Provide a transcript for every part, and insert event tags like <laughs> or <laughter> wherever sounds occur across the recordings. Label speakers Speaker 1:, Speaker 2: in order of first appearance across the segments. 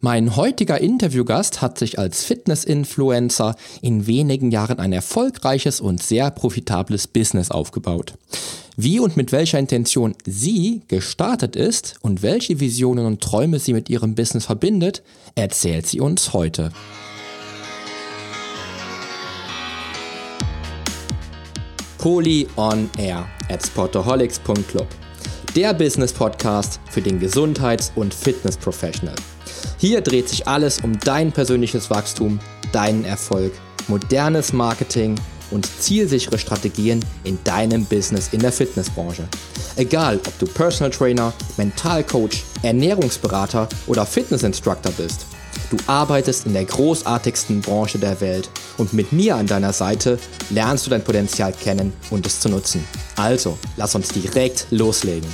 Speaker 1: Mein heutiger Interviewgast hat sich als Fitness-Influencer in wenigen Jahren ein erfolgreiches und sehr profitables Business aufgebaut. Wie und mit welcher Intention sie gestartet ist und welche Visionen und Träume sie mit ihrem Business verbindet, erzählt sie uns heute. Poly on Air at sportaholics.club. Der Business Podcast für den Gesundheits- und Fitness-Professional. Hier dreht sich alles um dein persönliches Wachstum, deinen Erfolg, modernes Marketing und zielsichere Strategien in deinem Business in der Fitnessbranche. Egal, ob du Personal Trainer, Mentalcoach, Ernährungsberater oder Fitnessinstructor bist. Du arbeitest in der großartigsten Branche der Welt und mit mir an deiner Seite lernst du dein Potenzial kennen und es zu nutzen. Also, lass uns direkt loslegen.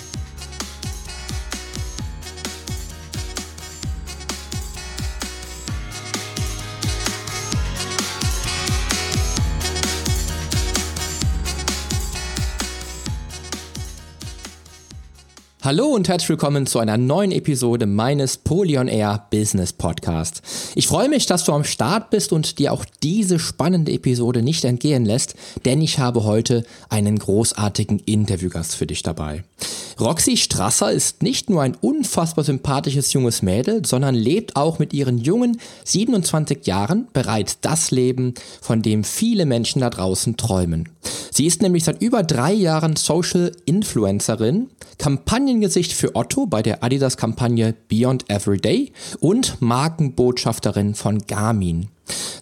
Speaker 1: Hallo und herzlich willkommen zu einer neuen Episode meines Polion Air Business Podcast. Ich freue mich, dass du am Start bist und dir auch diese spannende Episode nicht entgehen lässt, denn ich habe heute einen großartigen Interviewgast für dich dabei. Roxy Strasser ist nicht nur ein unfassbar sympathisches junges Mädel, sondern lebt auch mit ihren jungen 27 Jahren bereits das Leben, von dem viele Menschen da draußen träumen. Sie ist nämlich seit über drei Jahren Social Influencerin, Kampagnengesicht für Otto bei der Adidas-Kampagne Beyond Everyday und Markenbotschafterin von Garmin.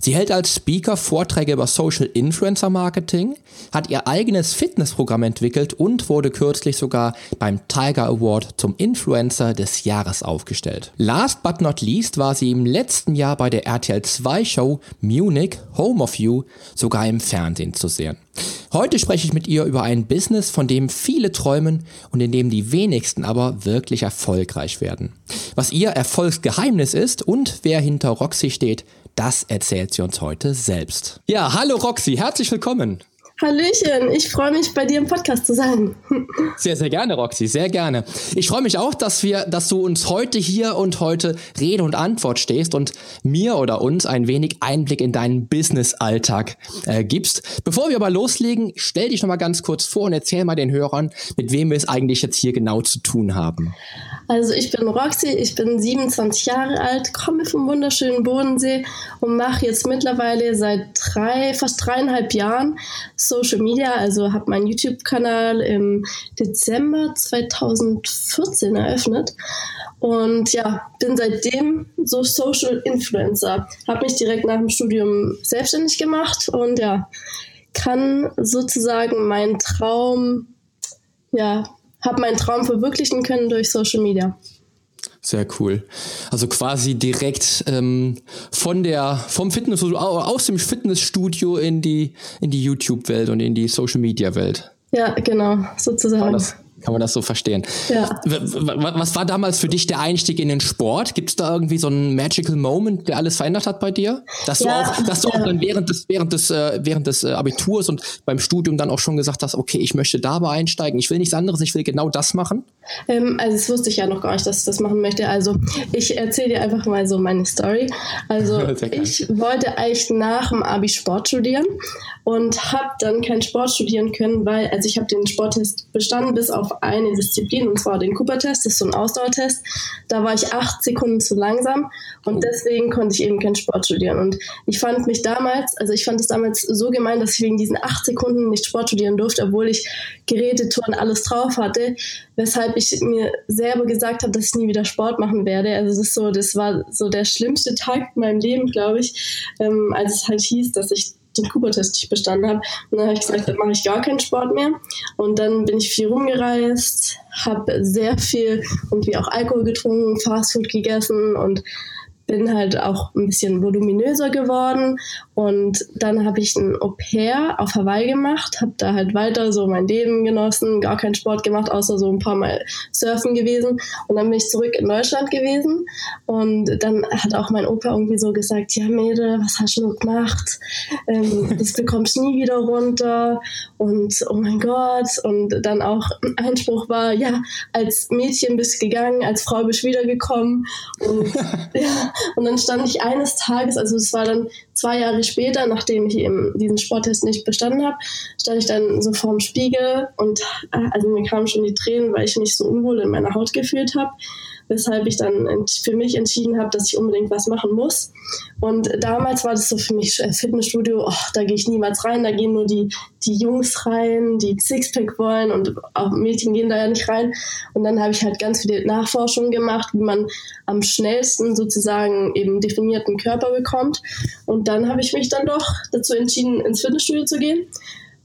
Speaker 1: Sie hält als Speaker Vorträge über Social Influencer Marketing, hat ihr eigenes Fitnessprogramm entwickelt und wurde kürzlich sogar beim Tiger Award zum Influencer des Jahres aufgestellt. Last but not least war sie im letzten Jahr bei der RTL 2 Show Munich Home of You sogar im Fernsehen zu sehen. Heute spreche ich mit ihr über ein Business, von dem viele träumen und in dem die wenigsten aber wirklich erfolgreich werden. Was ihr Erfolgsgeheimnis ist und wer hinter Roxy steht, das erzählt sie uns heute selbst. Ja, hallo Roxy, herzlich willkommen.
Speaker 2: Hallöchen, ich freue mich, bei dir im Podcast zu sein.
Speaker 1: Sehr, sehr gerne, Roxy, sehr gerne. Ich freue mich auch, dass wir, dass du uns heute hier und heute Rede und Antwort stehst und mir oder uns ein wenig Einblick in deinen Business-Alltag äh, gibst. Bevor wir aber loslegen, stell dich noch mal ganz kurz vor und erzähl mal den Hörern, mit wem wir es eigentlich jetzt hier genau zu tun haben.
Speaker 2: Also ich bin Roxy, ich bin 27 Jahre alt, komme vom wunderschönen Bodensee und mache jetzt mittlerweile seit drei, fast dreieinhalb Jahren Social Media. Also habe meinen YouTube-Kanal im Dezember 2014 eröffnet und ja, bin seitdem so Social Influencer. Habe mich direkt nach dem Studium selbstständig gemacht und ja, kann sozusagen meinen Traum ja, habe meinen Traum verwirklichen können durch Social Media.
Speaker 1: Sehr cool. Also quasi direkt ähm, von der vom Fitnessstudio aus dem Fitnessstudio in die in die YouTube-Welt und in die Social Media Welt.
Speaker 2: Ja, genau, sozusagen.
Speaker 1: Das, kann man das so verstehen? Ja. Was war damals für dich der Einstieg in den Sport? Gibt es da irgendwie so einen Magical Moment, der alles verändert hat bei dir? Dass du ja, auch, dass du auch dann während des, während des, äh, während des äh, Abiturs und beim Studium dann auch schon gesagt hast, okay, ich möchte dabei einsteigen, ich will nichts anderes, ich will genau das machen?
Speaker 2: Ähm, also das wusste ich ja noch gar nicht, dass ich das machen möchte. Also ich erzähle dir einfach mal so meine Story. Also <laughs> ich wollte eigentlich nach dem Abi Sport studieren und habe dann keinen Sport studieren können, weil also ich habe den Sporttest bestanden bis auf eine Disziplin, und zwar den Cooper-Test, das ist so ein Ausdauertest. Da war ich acht Sekunden zu langsam und oh. deswegen konnte ich eben keinen Sport studieren. Und ich fand mich damals, also ich fand es damals so gemein, dass ich wegen diesen acht Sekunden nicht Sport studieren durfte, obwohl ich Geräte, Touren, alles drauf hatte, weshalb ich mir selber gesagt habe, dass ich nie wieder Sport machen werde. Also das ist so, das war so der schlimmste Tag in meinem Leben, glaube ich, ähm, als es halt hieß, dass ich den Cooper-Test nicht bestanden habe. Und dann habe ich gesagt, dann mache ich gar keinen Sport mehr. Und dann bin ich viel rumgereist, habe sehr viel irgendwie auch Alkohol getrunken, Fastfood gegessen und bin halt auch ein bisschen voluminöser geworden. Und dann habe ich ein Au-pair auf Hawaii gemacht, habe da halt weiter so mein Leben genossen, gar keinen Sport gemacht, außer so ein paar Mal surfen gewesen. Und dann bin ich zurück in Deutschland gewesen. Und dann hat auch mein Opa irgendwie so gesagt, ja Mädel, was hast du gemacht? Ähm, das bekommst du nie wieder runter. Und oh mein Gott. Und dann auch Einspruch war, ja, als Mädchen bist du gegangen, als Frau bist du wiedergekommen. Und, <laughs> ja, und dann stand ich eines Tages, also es war dann zwei Jahre später, nachdem ich eben diesen Sporttest nicht bestanden habe, stand ich dann so vorm Spiegel und äh, also mir kamen schon die Tränen, weil ich mich so unwohl in meiner Haut gefühlt habe weshalb ich dann für mich entschieden habe, dass ich unbedingt was machen muss. Und damals war das so für mich äh, Fitnessstudio, oh, da gehe ich niemals rein, da gehen nur die, die Jungs rein, die Sixpack wollen und auch Mädchen gehen da ja nicht rein. Und dann habe ich halt ganz viele Nachforschungen gemacht, wie man am schnellsten sozusagen eben definierten Körper bekommt. Und dann habe ich mich dann doch dazu entschieden, ins Fitnessstudio zu gehen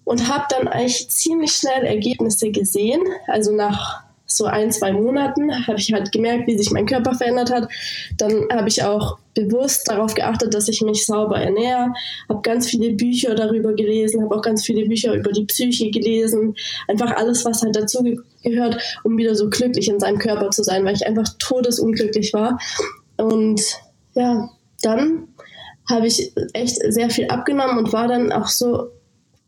Speaker 2: und habe dann eigentlich ziemlich schnell Ergebnisse gesehen. Also nach so ein, zwei Monaten habe ich halt gemerkt, wie sich mein Körper verändert hat. Dann habe ich auch bewusst darauf geachtet, dass ich mich sauber ernähre, habe ganz viele Bücher darüber gelesen, habe auch ganz viele Bücher über die Psyche gelesen, einfach alles, was halt dazu gehört, um wieder so glücklich in seinem Körper zu sein, weil ich einfach todesunglücklich war. Und ja, dann habe ich echt sehr viel abgenommen und war dann auch so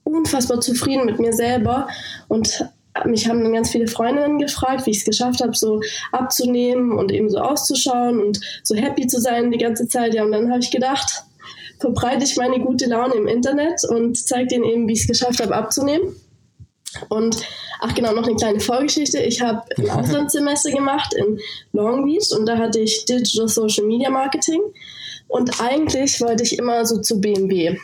Speaker 2: unfassbar zufrieden mit mir selber und mich haben dann ganz viele Freundinnen gefragt, wie ich es geschafft habe, so abzunehmen und eben so auszuschauen und so happy zu sein die ganze Zeit. Ja, und dann habe ich gedacht, verbreite ich meine gute Laune im Internet und zeige denen eben, wie ich es geschafft habe, abzunehmen. Und ach genau, noch eine kleine Vorgeschichte. Ich habe ein <laughs> Auslandssemester gemacht in Long Beach und da hatte ich Digital Social Media Marketing. Und eigentlich wollte ich immer so zu BMW.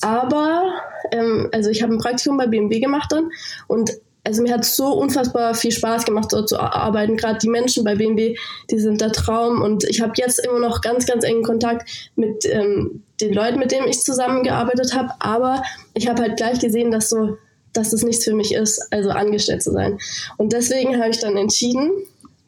Speaker 2: Aber, ähm, also ich habe ein Praktikum bei BMW gemacht dann und also mir hat so unfassbar viel Spaß gemacht, dort zu arbeiten. Gerade die Menschen bei BMW, die sind der Traum. Und ich habe jetzt immer noch ganz, ganz engen Kontakt mit ähm, den Leuten, mit denen ich zusammengearbeitet habe. Aber ich habe halt gleich gesehen, dass so, dass das nichts für mich ist, also angestellt zu sein. Und deswegen habe ich dann entschieden,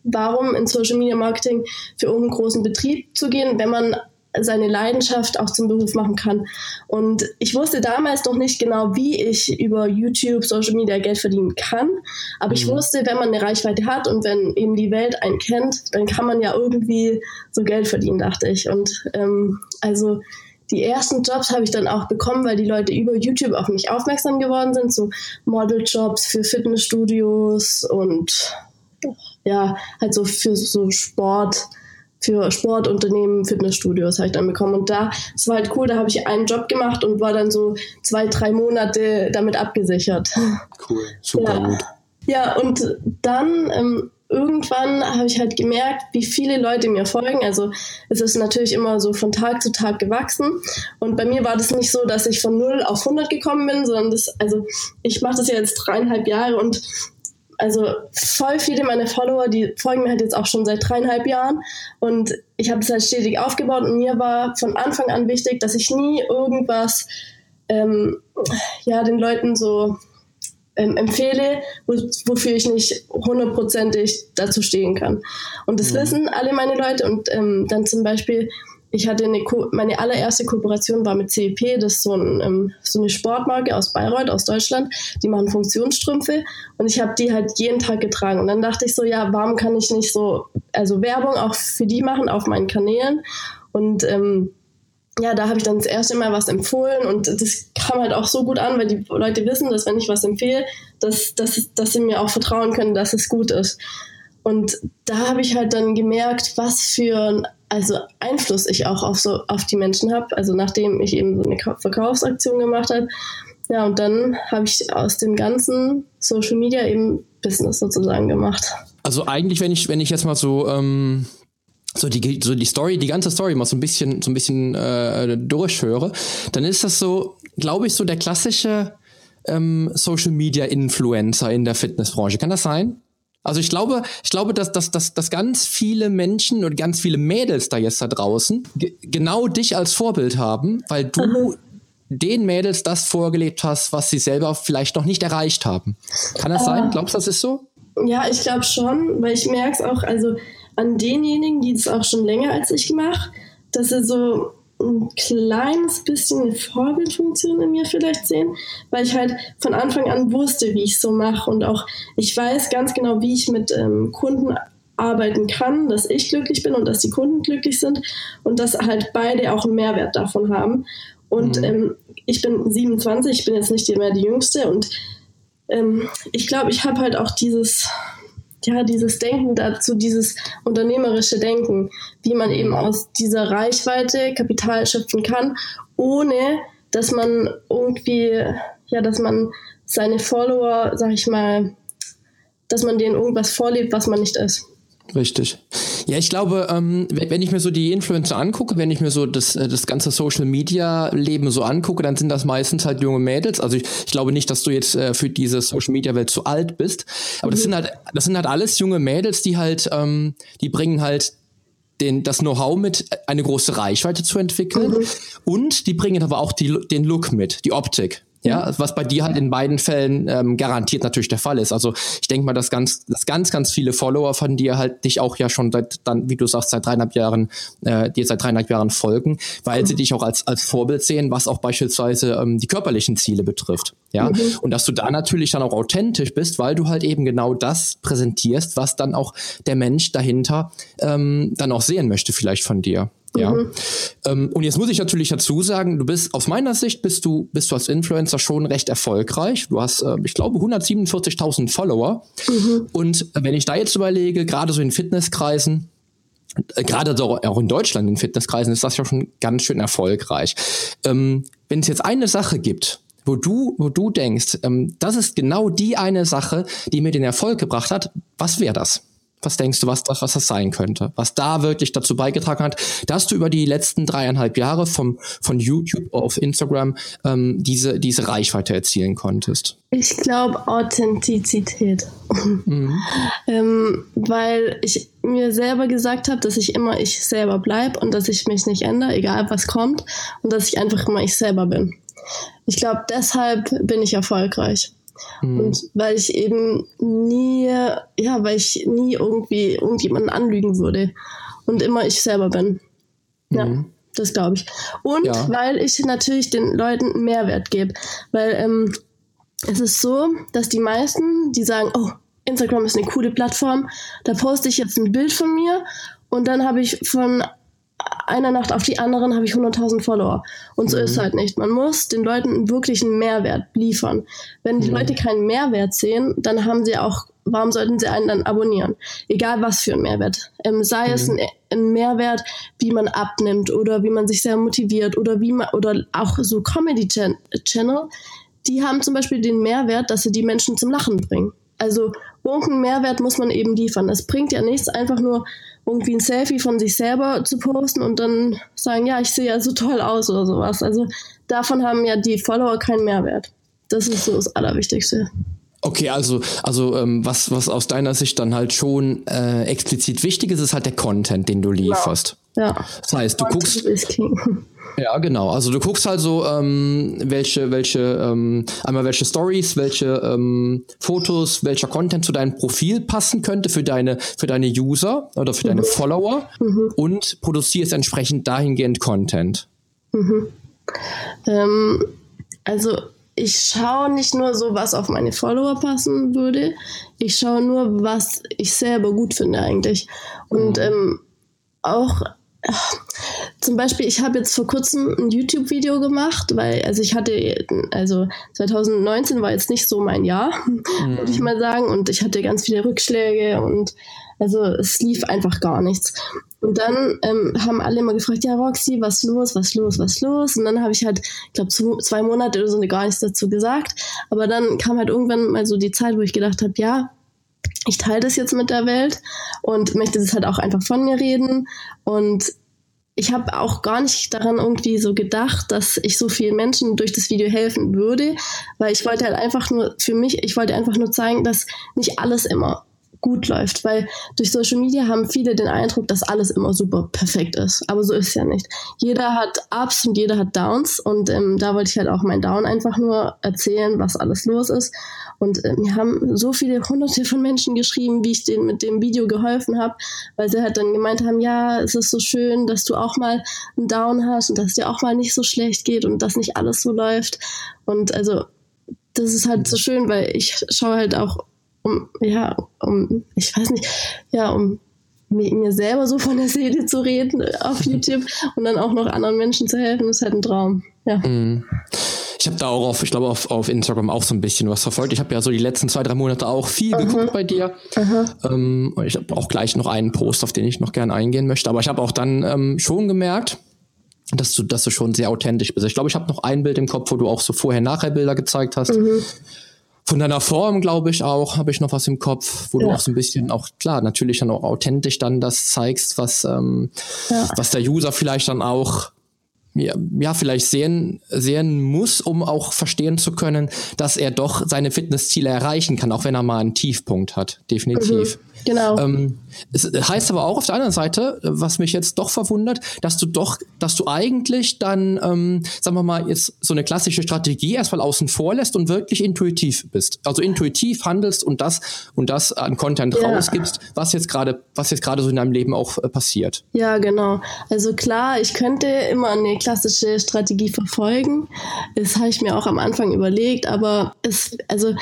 Speaker 2: warum in Social Media Marketing für irgendeinen großen Betrieb zu gehen, wenn man seine Leidenschaft auch zum Beruf machen kann. Und ich wusste damals noch nicht genau, wie ich über YouTube, Social Media Geld verdienen kann. Aber mhm. ich wusste, wenn man eine Reichweite hat und wenn eben die Welt einen kennt, dann kann man ja irgendwie so Geld verdienen, dachte ich. Und ähm, also die ersten Jobs habe ich dann auch bekommen, weil die Leute über YouTube auf mich aufmerksam geworden sind, so Modeljobs für Fitnessstudios und ja, halt so für so Sport für Sportunternehmen, Fitnessstudios habe ich dann bekommen. Und da, es war halt cool, da habe ich einen Job gemacht und war dann so zwei, drei Monate damit abgesichert.
Speaker 1: Cool, super
Speaker 2: ja.
Speaker 1: gut.
Speaker 2: Ja, und dann ähm, irgendwann habe ich halt gemerkt, wie viele Leute mir folgen. Also es ist natürlich immer so von Tag zu Tag gewachsen. Und bei mir war das nicht so, dass ich von 0 auf 100 gekommen bin, sondern das, also ich mache das ja jetzt dreieinhalb Jahre und also voll viele meiner Follower, die folgen mir halt jetzt auch schon seit dreieinhalb Jahren und ich habe das halt stetig aufgebaut und mir war von Anfang an wichtig, dass ich nie irgendwas ähm, ja, den Leuten so ähm, empfehle, wo, wofür ich nicht hundertprozentig dazu stehen kann. Und das mhm. wissen alle meine Leute und ähm, dann zum Beispiel ich hatte eine Ko meine allererste Kooperation war mit CEP, das ist so, ein, ähm, so eine Sportmarke aus Bayreuth, aus Deutschland. Die machen Funktionsstrümpfe und ich habe die halt jeden Tag getragen. Und dann dachte ich so, ja, warum kann ich nicht so, also Werbung auch für die machen auf meinen Kanälen? Und ähm, ja, da habe ich dann das erste Mal was empfohlen und das kam halt auch so gut an, weil die Leute wissen, dass wenn ich was empfehle, dass, dass, dass sie mir auch vertrauen können, dass es gut ist. Und da habe ich halt dann gemerkt, was für ein also Einfluss ich auch auf so auf die Menschen habe. Also nachdem ich eben so eine Verkaufsaktion gemacht habe. Ja, und dann habe ich aus dem ganzen Social Media eben Business sozusagen gemacht.
Speaker 1: Also eigentlich, wenn ich, wenn ich jetzt mal so, ähm, so die, so die Story, die ganze Story mal so ein bisschen, so ein bisschen äh, durchhöre, dann ist das so, glaube ich, so der klassische ähm, Social Media Influencer in der Fitnessbranche. Kann das sein? Also ich glaube, ich glaube, dass, dass, dass, dass ganz viele Menschen und ganz viele Mädels da jetzt da draußen genau dich als Vorbild haben, weil du den Mädels das vorgelebt hast, was sie selber vielleicht noch nicht erreicht haben. Kann das äh, sein? Glaubst du, das ist so?
Speaker 2: Ja, ich glaube schon, weil ich merke es auch, also an denjenigen, die es auch schon länger als ich mache, dass sie so ein kleines bisschen eine Vorbildfunktion in mir vielleicht sehen, weil ich halt von Anfang an wusste, wie ich so mache und auch ich weiß ganz genau, wie ich mit ähm, Kunden arbeiten kann, dass ich glücklich bin und dass die Kunden glücklich sind und dass halt beide auch einen Mehrwert davon haben. Und mhm. ähm, ich bin 27, ich bin jetzt nicht mehr die Jüngste und ähm, ich glaube, ich habe halt auch dieses, ja, dieses Denken dazu, dieses unternehmerische Denken, wie man eben aus dieser Reichweite Kapital schöpfen kann, ohne dass man irgendwie, ja, dass man seine Follower, sag ich mal, dass man denen irgendwas vorlebt, was man nicht ist.
Speaker 1: Richtig. Ja, ich glaube, ähm, wenn ich mir so die Influencer angucke, wenn ich mir so das, äh, das ganze Social Media Leben so angucke, dann sind das meistens halt junge Mädels. Also ich, ich glaube nicht, dass du jetzt äh, für diese Social Media Welt zu alt bist. Aber mhm. das sind halt, das sind halt alles junge Mädels, die halt, ähm, die bringen halt den, das Know-how mit, eine große Reichweite zu entwickeln. Mhm. Und die bringen aber auch die, den Look mit, die Optik. Ja, was bei dir halt in beiden Fällen ähm, garantiert natürlich der Fall ist. Also ich denke mal, dass ganz, dass ganz, ganz viele Follower von dir halt dich auch ja schon seit dann, wie du sagst, seit dreieinhalb Jahren, äh, dir seit dreieinhalb Jahren folgen, weil mhm. sie dich auch als, als Vorbild sehen, was auch beispielsweise ähm, die körperlichen Ziele betrifft. Ja, mhm. und dass du da natürlich dann auch authentisch bist, weil du halt eben genau das präsentierst, was dann auch der Mensch dahinter ähm, dann auch sehen möchte, vielleicht von dir. Ja. Mhm. Ähm, und jetzt muss ich natürlich dazu sagen, du bist aus meiner Sicht bist du bist du als Influencer schon recht erfolgreich. Du hast, äh, ich glaube, 147.000 Follower. Mhm. Und wenn ich da jetzt überlege, gerade so in Fitnesskreisen, äh, gerade auch in Deutschland in Fitnesskreisen ist das ja schon ganz schön erfolgreich. Ähm, wenn es jetzt eine Sache gibt, wo du, wo du denkst, ähm, das ist genau die eine Sache, die mir den Erfolg gebracht hat, was wäre das? Was denkst du, was, was, was das sein könnte? Was da wirklich dazu beigetragen hat, dass du über die letzten dreieinhalb Jahre vom, von YouTube auf Instagram ähm, diese, diese Reichweite erzielen konntest?
Speaker 2: Ich glaube Authentizität. Mhm. <laughs> ähm, weil ich mir selber gesagt habe, dass ich immer ich selber bleibe und dass ich mich nicht ändere, egal was kommt, und dass ich einfach immer ich selber bin. Ich glaube, deshalb bin ich erfolgreich. Mhm. Und weil ich eben nie, ja, weil ich nie irgendwie irgendjemanden anlügen würde und immer ich selber bin. Ja. Mhm. Das glaube ich. Und ja. weil ich natürlich den Leuten einen Mehrwert gebe. Weil ähm, es ist so, dass die meisten, die sagen, oh, Instagram ist eine coole Plattform, da poste ich jetzt ein Bild von mir und dann habe ich von einer Nacht auf die anderen habe ich 100.000 Follower. Und so mhm. ist halt nicht. Man muss den Leuten wirklich einen Mehrwert liefern. Wenn die mhm. Leute keinen Mehrwert sehen, dann haben sie auch, warum sollten sie einen dann abonnieren? Egal was für ein Mehrwert. Ähm, sei mhm. es ein, ein, Mehrwert, wie man abnimmt oder wie man sich sehr motiviert oder wie man, oder auch so Comedy Channel, die haben zum Beispiel den Mehrwert, dass sie die Menschen zum Lachen bringen. Also irgendeinen Mehrwert muss man eben liefern. Es bringt ja nichts, einfach nur irgendwie ein Selfie von sich selber zu posten und dann sagen, ja, ich sehe ja so toll aus oder sowas. Also davon haben ja die Follower keinen Mehrwert. Das ist so das Allerwichtigste.
Speaker 1: Okay, also, also ähm, was, was aus deiner Sicht dann halt schon äh, explizit wichtig ist, ist halt der Content, den du lieferst.
Speaker 2: Ja. ja.
Speaker 1: Das heißt, du Content guckst. Ja, genau. Also du guckst halt so, ähm, welche, welche, ähm, einmal welche Stories, welche ähm, Fotos, welcher Content zu deinem Profil passen könnte für deine, für deine User oder für mhm. deine Follower mhm. und produzierst entsprechend dahingehend Content.
Speaker 2: Mhm. Ähm, also ich schaue nicht nur so, was auf meine Follower passen würde, ich schaue nur, was ich selber gut finde eigentlich. Und mhm. ähm, auch zum Beispiel, ich habe jetzt vor kurzem ein YouTube-Video gemacht, weil, also ich hatte, also 2019 war jetzt nicht so mein Jahr, mhm. würde ich mal sagen, und ich hatte ganz viele Rückschläge und also es lief einfach gar nichts. Und dann ähm, haben alle immer gefragt, ja Roxy, was los, was los, was los? Und dann habe ich halt, ich glaube, zwei Monate oder so gar nichts dazu gesagt. Aber dann kam halt irgendwann mal so die Zeit, wo ich gedacht habe, ja, ich teile das jetzt mit der Welt und möchte das halt auch einfach von mir reden. Und ich habe auch gar nicht daran irgendwie so gedacht, dass ich so vielen Menschen durch das Video helfen würde, weil ich wollte halt einfach nur für mich, ich wollte einfach nur zeigen, dass nicht alles immer gut läuft, weil durch Social Media haben viele den Eindruck, dass alles immer super perfekt ist. Aber so ist es ja nicht. Jeder hat Ups und jeder hat Downs und ähm, da wollte ich halt auch mein Down einfach nur erzählen, was alles los ist. Und äh, mir haben so viele hunderte von Menschen geschrieben, wie ich denen mit dem Video geholfen habe, weil sie halt dann gemeint haben, ja, es ist so schön, dass du auch mal einen Down hast und dass dir auch mal nicht so schlecht geht und dass nicht alles so läuft. Und also das ist halt so schön, weil ich schaue halt auch um, ja, um, ich weiß nicht, ja, um mir selber so von der Seele zu reden auf <laughs> YouTube und dann auch noch anderen Menschen zu helfen, ist halt ein Traum. Ja. Mhm.
Speaker 1: Ich habe da auch auf, ich glaube, auf, auf Instagram auch so ein bisschen was verfolgt. Ich habe ja so die letzten zwei, drei Monate auch viel Aha. geguckt bei dir. Ähm, ich habe auch gleich noch einen Post, auf den ich noch gerne eingehen möchte. Aber ich habe auch dann ähm, schon gemerkt, dass du, dass du schon sehr authentisch bist. Ich glaube, ich habe noch ein Bild im Kopf, wo du auch so vorher-nachher-Bilder gezeigt hast. Mhm. Von deiner Form, glaube ich, auch, habe ich noch was im Kopf, wo ja. du auch so ein bisschen auch, klar, natürlich dann auch authentisch dann das zeigst, was, ähm, ja. was der User vielleicht dann auch ja, ja, vielleicht sehen, sehen muss, um auch verstehen zu können, dass er doch seine Fitnessziele erreichen kann, auch wenn er mal einen Tiefpunkt hat. Definitiv. Mhm.
Speaker 2: Genau.
Speaker 1: Ähm, es heißt aber auch auf der anderen Seite, was mich jetzt doch verwundert, dass du doch, dass du eigentlich dann, ähm, sagen wir mal, jetzt so eine klassische Strategie erstmal außen vor lässt und wirklich intuitiv bist. Also intuitiv handelst und das und das an Content ja. rausgibst, was jetzt gerade, was jetzt gerade so in deinem Leben auch äh, passiert.
Speaker 2: Ja, genau. Also klar, ich könnte immer eine klassische Strategie verfolgen. Das habe ich mir auch am Anfang überlegt, aber es, also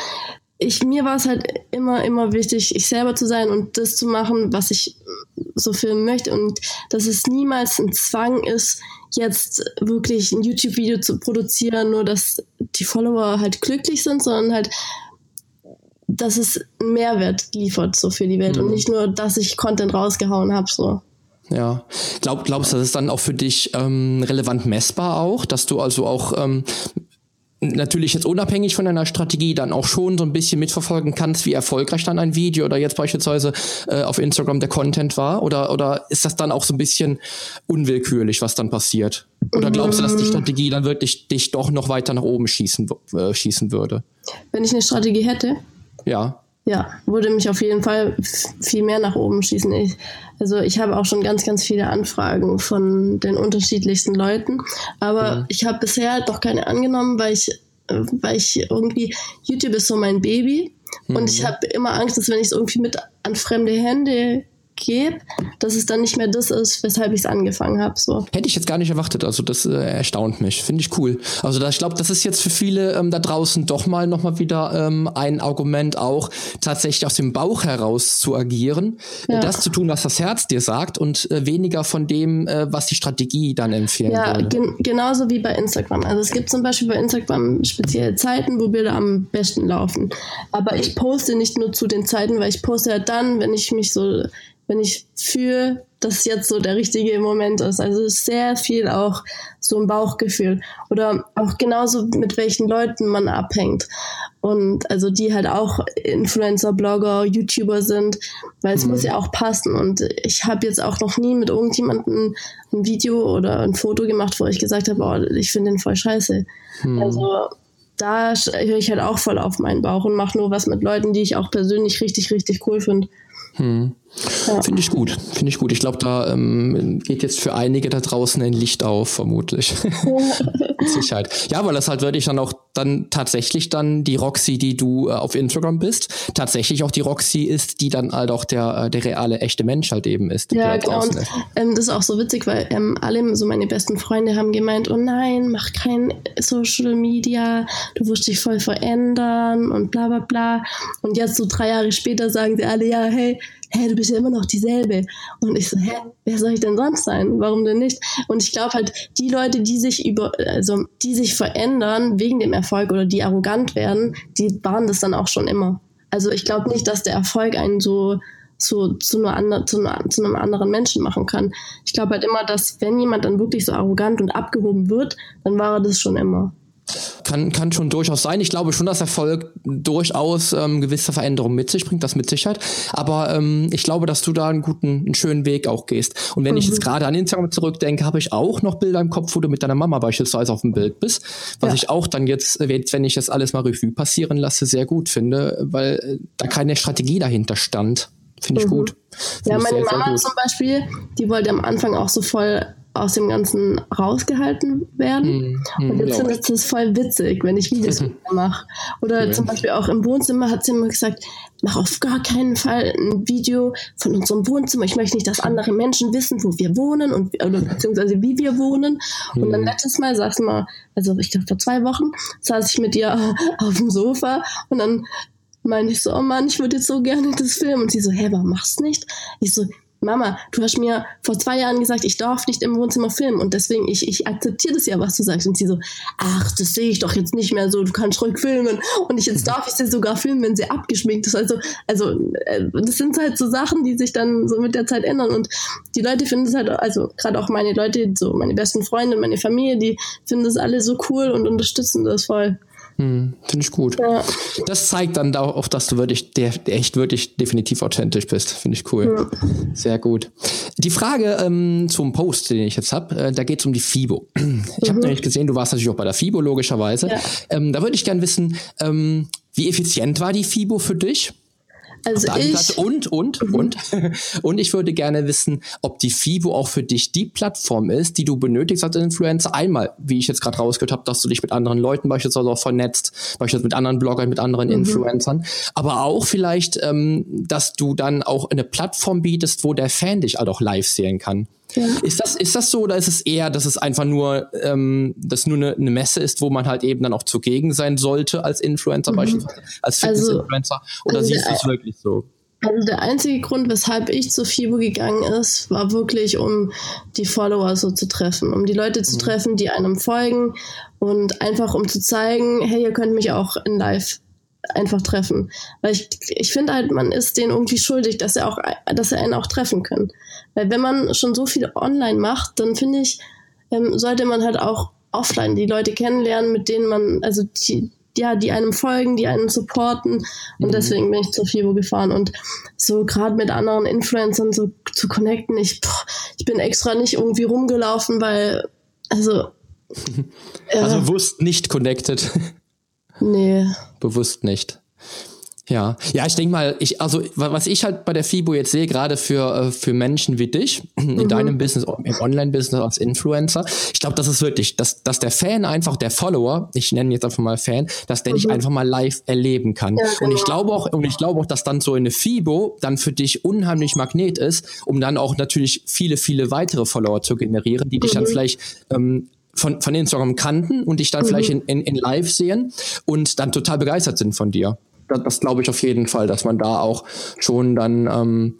Speaker 2: ich, mir war es halt immer, immer wichtig, ich selber zu sein und das zu machen, was ich so filmen möchte und dass es niemals ein Zwang ist, jetzt wirklich ein YouTube-Video zu produzieren, nur dass die Follower halt glücklich sind, sondern halt, dass es einen Mehrwert liefert so für die Welt mhm. und nicht nur, dass ich Content rausgehauen habe so.
Speaker 1: Ja, Glaub, glaubst du, das ist dann auch für dich ähm, relevant messbar auch, dass du also auch ähm, natürlich jetzt unabhängig von deiner Strategie dann auch schon so ein bisschen mitverfolgen kannst, wie erfolgreich dann ein Video oder jetzt beispielsweise äh, auf Instagram der Content war? Oder, oder ist das dann auch so ein bisschen unwillkürlich, was dann passiert? Oder glaubst du, dass die mm. Strategie dann wirklich dich doch noch weiter nach oben schießen, äh, schießen würde?
Speaker 2: Wenn ich eine Strategie hätte?
Speaker 1: Ja.
Speaker 2: Ja, würde mich auf jeden Fall viel mehr nach oben schießen. Ich, also ich habe auch schon ganz, ganz viele Anfragen von den unterschiedlichsten Leuten, aber mhm. ich habe bisher noch keine angenommen, weil ich, weil ich irgendwie, YouTube ist so mein Baby mhm. und ich habe immer Angst, dass wenn ich es irgendwie mit an fremde Hände gebe, dass es dann nicht mehr das ist, weshalb ich es angefangen habe. So.
Speaker 1: Hätte ich jetzt gar nicht erwartet. Also das äh, erstaunt mich. Finde ich cool. Also da, ich glaube, das ist jetzt für viele ähm, da draußen doch mal nochmal wieder ähm, ein Argument auch, tatsächlich aus dem Bauch heraus zu agieren, ja. das zu tun, was das Herz dir sagt und äh, weniger von dem, äh, was die Strategie dann empfehlen
Speaker 2: ja, würde. Gen genauso wie bei Instagram. Also es gibt zum Beispiel bei Instagram spezielle Zeiten, wo Bilder am besten laufen. Aber ich poste nicht nur zu den Zeiten, weil ich poste ja dann, wenn ich mich so wenn ich fühle, dass jetzt so der richtige Moment ist. Also sehr viel auch so ein Bauchgefühl. Oder auch genauso mit welchen Leuten man abhängt. Und also die halt auch Influencer, Blogger, YouTuber sind, weil es mhm. muss ja auch passen. Und ich habe jetzt auch noch nie mit irgendjemandem ein Video oder ein Foto gemacht, wo ich gesagt habe, oh, ich finde den voll scheiße. Mhm. Also da höre ich halt auch voll auf meinen Bauch und mache nur was mit Leuten, die ich auch persönlich richtig, richtig cool finde.
Speaker 1: Hm. Ja. Finde ich gut, finde ich gut. Ich glaube, da ähm, geht jetzt für einige da draußen ein Licht auf, vermutlich. <laughs> Mit Sicherheit. Ja, weil das halt wirklich dann auch dann tatsächlich dann die Roxy, die du äh, auf Instagram bist, tatsächlich auch die Roxy ist, die dann halt auch der, äh, der reale, echte Mensch halt eben ist.
Speaker 2: Ja, genau. Und, ähm, das ist auch so witzig, weil ähm, alle so meine besten Freunde haben gemeint, oh nein, mach kein Social Media, du wirst dich voll verändern und bla bla bla. Und jetzt so drei Jahre später sagen sie alle, ja, hey, hä, du bist ja immer noch dieselbe. Und ich so, hä, wer soll ich denn sonst sein? Warum denn nicht? Und ich glaube halt, die Leute, die sich über, also die sich verändern wegen dem Erfolg oder die arrogant werden, die waren das dann auch schon immer. Also ich glaube nicht, dass der Erfolg einen so zu, zu, einer zu, einer, zu einem anderen Menschen machen kann. Ich glaube halt immer, dass wenn jemand dann wirklich so arrogant und abgehoben wird, dann war er das schon immer.
Speaker 1: Kann, kann schon durchaus sein. Ich glaube schon, dass Erfolg durchaus ähm, gewisse Veränderungen mit sich bringt, das mit Sicherheit. Aber ähm, ich glaube, dass du da einen guten, einen schönen Weg auch gehst. Und wenn mhm. ich jetzt gerade an Instagram zurückdenke, habe ich auch noch Bilder im Kopf, wo du mit deiner Mama beispielsweise auf dem Bild bist. Was ja. ich auch dann jetzt, wenn ich das alles mal Revue passieren lasse, sehr gut finde, weil äh, da keine Strategie dahinter stand. Finde ich mhm. gut.
Speaker 2: Find ja, meine sehr, Mama sehr zum Beispiel, die wollte am Anfang auch so voll aus dem Ganzen rausgehalten werden. Mm, und jetzt findet es voll witzig, wenn ich Videos <laughs> mache. Oder ja. zum Beispiel auch im Wohnzimmer hat sie immer gesagt, mach auf gar keinen Fall ein Video von unserem Wohnzimmer. Ich möchte nicht, dass andere Menschen wissen, wo wir wohnen und oder beziehungsweise wie wir wohnen. Mm. Und dann mhm. letztes Mal sagst du mal, also ich glaube vor zwei Wochen, saß ich mit ihr <laughs> auf dem Sofa und dann meine ich so, oh Mann, ich würde jetzt so gerne das filmen. Und sie so, hä, warum machst du nicht? Ich so, Mama, du hast mir vor zwei Jahren gesagt, ich darf nicht im Wohnzimmer filmen und deswegen, ich, ich akzeptiere das ja, was du sagst. Und sie so, ach, das sehe ich doch jetzt nicht mehr so, du kannst ruhig filmen. Und ich, jetzt darf ich sie sogar filmen, wenn sie abgeschminkt ist. Also, also, äh, das sind halt so Sachen, die sich dann so mit der Zeit ändern. Und die Leute finden es halt, also gerade auch meine Leute, so meine besten Freunde, meine Familie, die finden das alle so cool und unterstützen das voll.
Speaker 1: Hm, Finde ich gut. Ja. Das zeigt dann auch, dass du wirklich, der, der echt wirklich definitiv authentisch bist. Finde ich cool. Ja. Sehr gut. Die Frage ähm, zum Post, den ich jetzt habe, äh, da geht es um die FIBO. Ich mhm. habe nämlich gesehen, du warst natürlich auch bei der FIBO, logischerweise. Ja. Ähm, da würde ich gerne wissen, ähm, wie effizient war die FIBO für dich? Also ich, und, und, mhm. und. <laughs> Und ich würde gerne wissen, ob die FIBO auch für dich die Plattform ist, die du benötigst als Influencer. Einmal, wie ich jetzt gerade rausgehört habe, dass du dich mit anderen Leuten beispielsweise auch vernetzt, beispielsweise mit anderen Bloggern, mit anderen mhm. Influencern. Aber auch vielleicht, ähm, dass du dann auch eine Plattform bietest, wo der Fan dich halt auch live sehen kann. Ja. Ist, das, ist das so oder ist es eher, dass es einfach nur, ähm, dass nur eine, eine, Messe ist, wo man halt eben dann auch zugegen sein sollte als Influencer, mhm. beispielsweise als also, Fitness-Influencer? Oder also siehst du es wirklich so?
Speaker 2: Also der einzige Grund, weshalb ich zu FIBO gegangen ist, war wirklich, um die Follower so zu treffen, um die Leute zu mhm. treffen, die einem folgen und einfach um zu zeigen, hey, ihr könnt mich auch in Live einfach treffen. Weil ich, ich finde halt, man ist denen irgendwie schuldig, dass er auch, dass er einen auch treffen können. Weil wenn man schon so viel online macht, dann finde ich, ähm, sollte man halt auch offline die Leute kennenlernen, mit denen man, also die, ja, die einem folgen, die einen supporten. Und mhm. deswegen bin ich zur FIBO gefahren. Und so gerade mit anderen Influencern so zu connecten, ich, boah, ich bin extra nicht irgendwie rumgelaufen, weil, also. <laughs>
Speaker 1: also bewusst nicht connected.
Speaker 2: Nee.
Speaker 1: Bewusst nicht. Ja, ja, ich denke mal, ich, also was ich halt bei der FIBO jetzt sehe, gerade für, äh, für Menschen wie dich, in mhm. deinem Business, im Online-Business als Influencer, ich glaube, das ist wirklich, dass, dass der Fan einfach, der Follower, ich nenne jetzt einfach mal Fan, dass der mhm. dich einfach mal live erleben kann. Ja, genau. Und ich genau. glaube auch, und ich glaube auch, dass dann so eine FIBO dann für dich unheimlich Magnet ist, um dann auch natürlich viele, viele weitere Follower zu generieren, die dich mhm. dann vielleicht ähm, von, von Instagram kannten und dich dann mhm. vielleicht in, in, in live sehen und dann total begeistert sind von dir. Das, das glaube ich auf jeden Fall, dass man da auch schon dann ähm,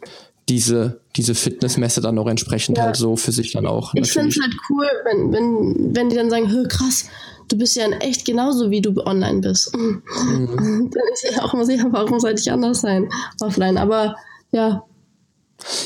Speaker 1: diese, diese Fitnessmesse dann auch entsprechend ja. halt so für sich dann auch.
Speaker 2: Ich finde es halt cool, wenn, wenn, wenn die dann sagen, krass, du bist ja in echt genauso, wie du online bist. Mhm. <laughs> Dann ist ja auch immer sicher, warum sollte ich anders sein offline? Aber ja,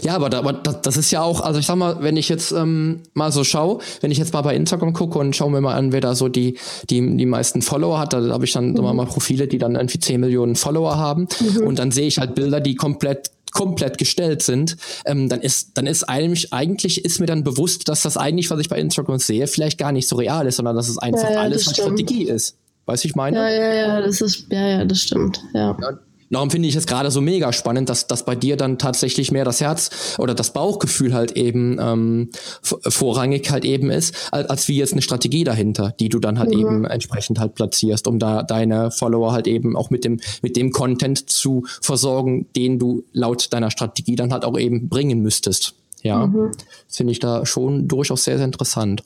Speaker 1: ja, aber, da, aber das ist ja auch, also ich sag mal, wenn ich jetzt ähm, mal so schaue, wenn ich jetzt mal bei Instagram gucke und schaue mir mal an, wer da so die, die, die meisten Follower hat, da habe ich dann mhm. mal Profile, die dann irgendwie 10 Millionen Follower haben mhm. und dann sehe ich halt Bilder, die komplett komplett gestellt sind, ähm, dann ist, dann ist eigentlich, eigentlich ist mir dann bewusst, dass das eigentlich, was ich bei Instagram sehe, vielleicht gar nicht so real ist, sondern dass es einfach ja, ja, alles halt Strategie ist. Weißt du, ich meine?
Speaker 2: Ja, ja, ja, das ist, ja, ja, das stimmt, ja. ja
Speaker 1: Darum finde ich es gerade so mega spannend, dass, dass bei dir dann tatsächlich mehr das Herz oder das Bauchgefühl halt eben ähm, vorrangig halt eben ist, als, als wie jetzt eine Strategie dahinter, die du dann halt mhm. eben entsprechend halt platzierst, um da deine Follower halt eben auch mit dem, mit dem Content zu versorgen, den du laut deiner Strategie dann halt auch eben bringen müsstest. Ja, mhm. finde ich da schon durchaus sehr, sehr interessant.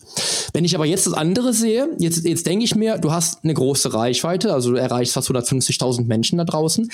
Speaker 1: Wenn ich aber jetzt das andere sehe, jetzt, jetzt denke ich mir, du hast eine große Reichweite, also du erreichst fast 150.000 Menschen da draußen.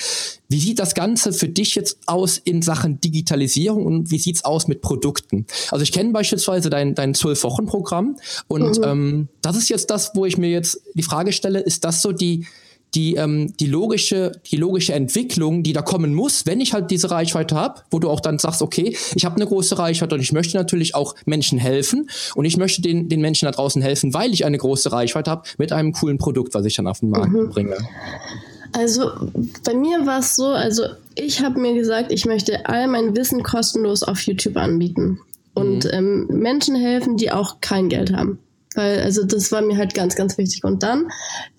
Speaker 1: Wie sieht das Ganze für dich jetzt aus in Sachen Digitalisierung und wie sieht's aus mit Produkten? Also ich kenne beispielsweise dein, dein 12-Wochen-Programm und mhm. ähm, das ist jetzt das, wo ich mir jetzt die Frage stelle, ist das so die, die, ähm, die, logische, die logische Entwicklung, die da kommen muss, wenn ich halt diese Reichweite habe, wo du auch dann sagst, okay, ich habe eine große Reichweite und ich möchte natürlich auch Menschen helfen und ich möchte den, den Menschen da draußen helfen, weil ich eine große Reichweite habe mit einem coolen Produkt, was ich dann auf den Markt mhm. bringe.
Speaker 2: Also bei mir war es so, also ich habe mir gesagt, ich möchte all mein Wissen kostenlos auf YouTube anbieten und mhm. ähm, Menschen helfen, die auch kein Geld haben. Weil, also das war mir halt ganz, ganz wichtig. Und dann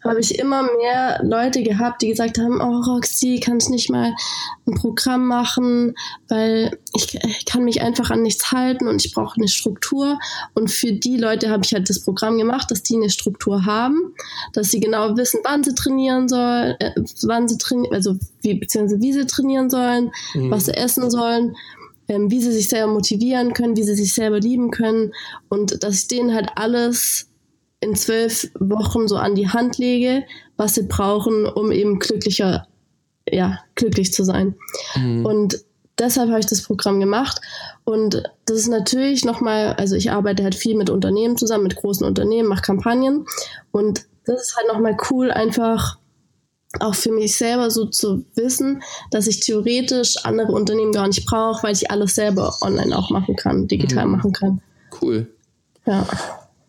Speaker 2: habe ich immer mehr Leute gehabt, die gesagt haben, oh Roxy, kannst nicht mal ein Programm machen, weil ich, ich kann mich einfach an nichts halten und ich brauche eine Struktur. Und für die Leute habe ich halt das Programm gemacht, dass die eine Struktur haben, dass sie genau wissen, wann sie trainieren sollen, äh, wann sie trainieren, also wie, beziehungsweise wie sie trainieren sollen, mhm. was sie essen sollen ähm, wie sie sich selber motivieren können, wie sie sich selber lieben können und dass ich denen halt alles in zwölf Wochen so an die Hand lege, was sie brauchen, um eben glücklicher, ja, glücklich zu sein. Mhm. Und deshalb habe ich das Programm gemacht. Und das ist natürlich nochmal, also ich arbeite halt viel mit Unternehmen zusammen, mit großen Unternehmen, mache Kampagnen. Und das ist halt nochmal cool, einfach auch für mich selber so zu wissen, dass ich theoretisch andere Unternehmen gar nicht brauche, weil ich alles selber online auch machen kann, digital mhm. machen kann.
Speaker 1: Cool. Ja.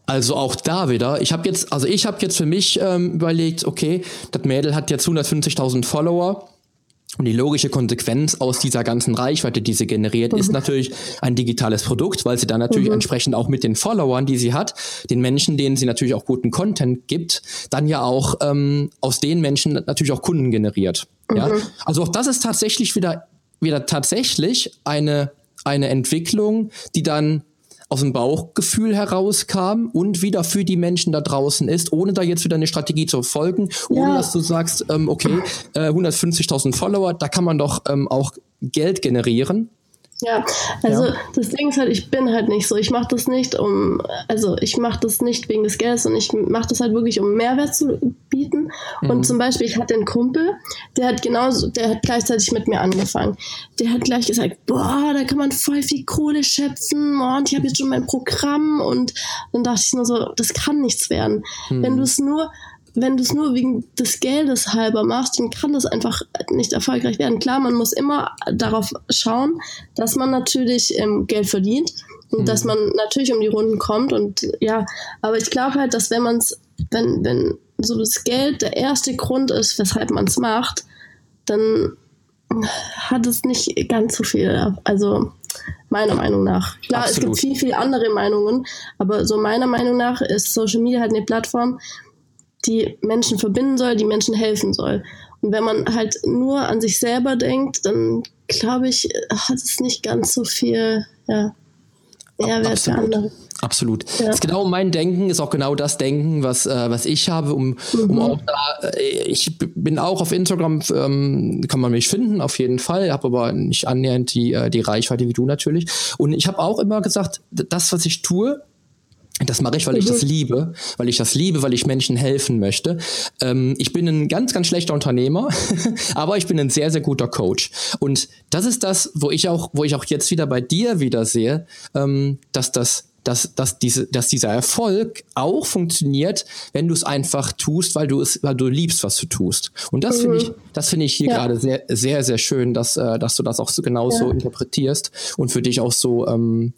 Speaker 1: Also auch da wieder. Ich habe jetzt, also ich habe jetzt für mich ähm, überlegt, okay, das Mädel hat jetzt 150.000 Follower und die logische Konsequenz aus dieser ganzen Reichweite, die sie generiert, mhm. ist natürlich ein digitales Produkt, weil sie dann natürlich mhm. entsprechend auch mit den Followern, die sie hat, den Menschen, denen sie natürlich auch guten Content gibt, dann ja auch ähm, aus den Menschen natürlich auch Kunden generiert. Mhm. Ja? Also auch das ist tatsächlich wieder, wieder tatsächlich eine, eine Entwicklung, die dann aus dem Bauchgefühl herauskam und wieder für die Menschen da draußen ist, ohne da jetzt wieder eine Strategie zu folgen, ohne ja. dass du sagst, ähm, okay, äh, 150.000 Follower, da kann man doch ähm, auch Geld generieren.
Speaker 2: Ja, also ja. das Ding ist halt, ich bin halt nicht so. Ich mache das nicht um, also ich mache das nicht wegen des Geldes und ich mache das halt wirklich, um Mehrwert zu bieten. Mhm. Und zum Beispiel, ich hatte einen Kumpel, der hat genauso, der hat gleichzeitig mit mir angefangen. Der hat gleich gesagt, boah, da kann man voll viel Kohle schöpfen und ich habe jetzt schon mein Programm und dann dachte ich nur so, das kann nichts werden. Mhm. Wenn du es nur wenn du es nur wegen des Geldes halber machst, dann kann das einfach nicht erfolgreich werden. Klar, man muss immer darauf schauen, dass man natürlich ähm, Geld verdient und mhm. dass man natürlich um die Runden kommt und ja, aber ich glaube halt, dass wenn man es, wenn, wenn so das Geld der erste Grund ist, weshalb man es macht, dann hat es nicht ganz so viel. Also meiner Meinung nach. Klar, Absolut. es gibt viel, viel andere Meinungen, aber so meiner Meinung nach ist Social Media halt eine Plattform, die Menschen verbinden soll, die Menschen helfen soll. Und wenn man halt nur an sich selber denkt, dann glaube ich, hat es nicht ganz so viel ja, Mehrwert für andere.
Speaker 1: Absolut. Ja. Das ist genau mein Denken, ist auch genau das Denken, was, äh, was ich habe, um, mhm. um auch da, äh, ich bin auch auf Instagram, ähm, kann man mich finden, auf jeden Fall, habe aber nicht annähernd die, äh, die Reichweite wie du natürlich. Und ich habe auch immer gesagt, das, was ich tue, das mache ich, weil ich das mhm. liebe, weil ich das liebe, weil ich Menschen helfen möchte. Ähm, ich bin ein ganz, ganz schlechter Unternehmer, <laughs> aber ich bin ein sehr, sehr guter Coach. Und das ist das, wo ich auch, wo ich auch jetzt wieder bei dir wieder sehe, ähm, dass das dass, dass, diese, dass dieser Erfolg auch funktioniert, wenn du es einfach tust, weil du es, weil du liebst, was du tust. Und das mhm. finde ich, das finde ich hier ja. gerade sehr, sehr, sehr schön, dass, äh, dass du das auch so genauso ja. interpretierst und für dich auch so ähm,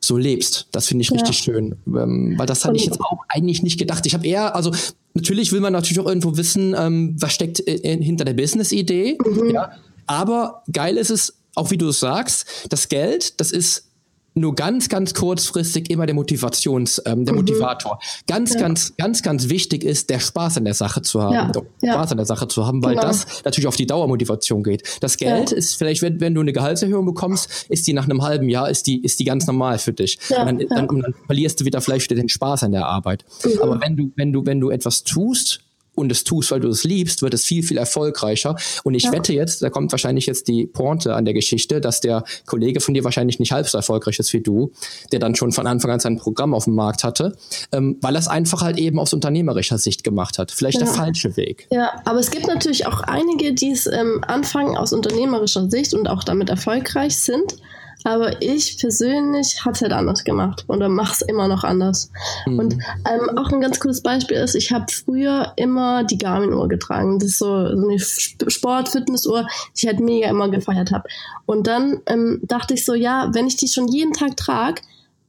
Speaker 1: so lebst. Das finde ich ja. richtig schön, ähm, weil das hatte ich jetzt auch eigentlich nicht gedacht. Ich habe eher, also natürlich will man natürlich auch irgendwo wissen, ähm, was steckt äh, hinter der Business-Idee. Mhm. Ja, aber geil ist es, auch wie du es sagst, das Geld, das ist nur ganz, ganz kurzfristig immer der Motivations, ähm, der mhm. Motivator. Ganz, ja. ganz, ganz, ganz wichtig ist, der Spaß an der Sache zu haben. Ja. Ja. Spaß an der Sache zu haben, weil genau. das natürlich auf die Dauermotivation geht. Das Geld ist vielleicht, wenn, wenn du eine Gehaltserhöhung bekommst, ist die nach einem halben Jahr, ist die, ist die ganz normal für dich. Und dann, dann, dann, verlierst du wieder vielleicht den Spaß an der Arbeit. Mhm. Aber wenn du, wenn du, wenn du etwas tust, und es tust, weil du es liebst, wird es viel, viel erfolgreicher. Und ich ja. wette jetzt, da kommt wahrscheinlich jetzt die Pointe an der Geschichte, dass der Kollege von dir wahrscheinlich nicht halb so erfolgreich ist wie du, der dann schon von Anfang an sein Programm auf dem Markt hatte, ähm, weil er es einfach halt eben aus unternehmerischer Sicht gemacht hat. Vielleicht ja. der falsche Weg.
Speaker 2: Ja, aber es gibt natürlich auch einige, die es ähm, anfangen aus unternehmerischer Sicht und auch damit erfolgreich sind Aber ich persönlich habe es halt anders gemacht oder mache es immer noch anders. Mhm. Und ähm, auch ein ganz cooles Beispiel ist, ich habe früher immer die Garmin-Uhr getragen. Das ist so, so eine Sport-Fitness-Uhr, die ich halt mega immer gefeiert habe. Und dann ähm, dachte ich so, ja, wenn ich die schon jeden Tag trage,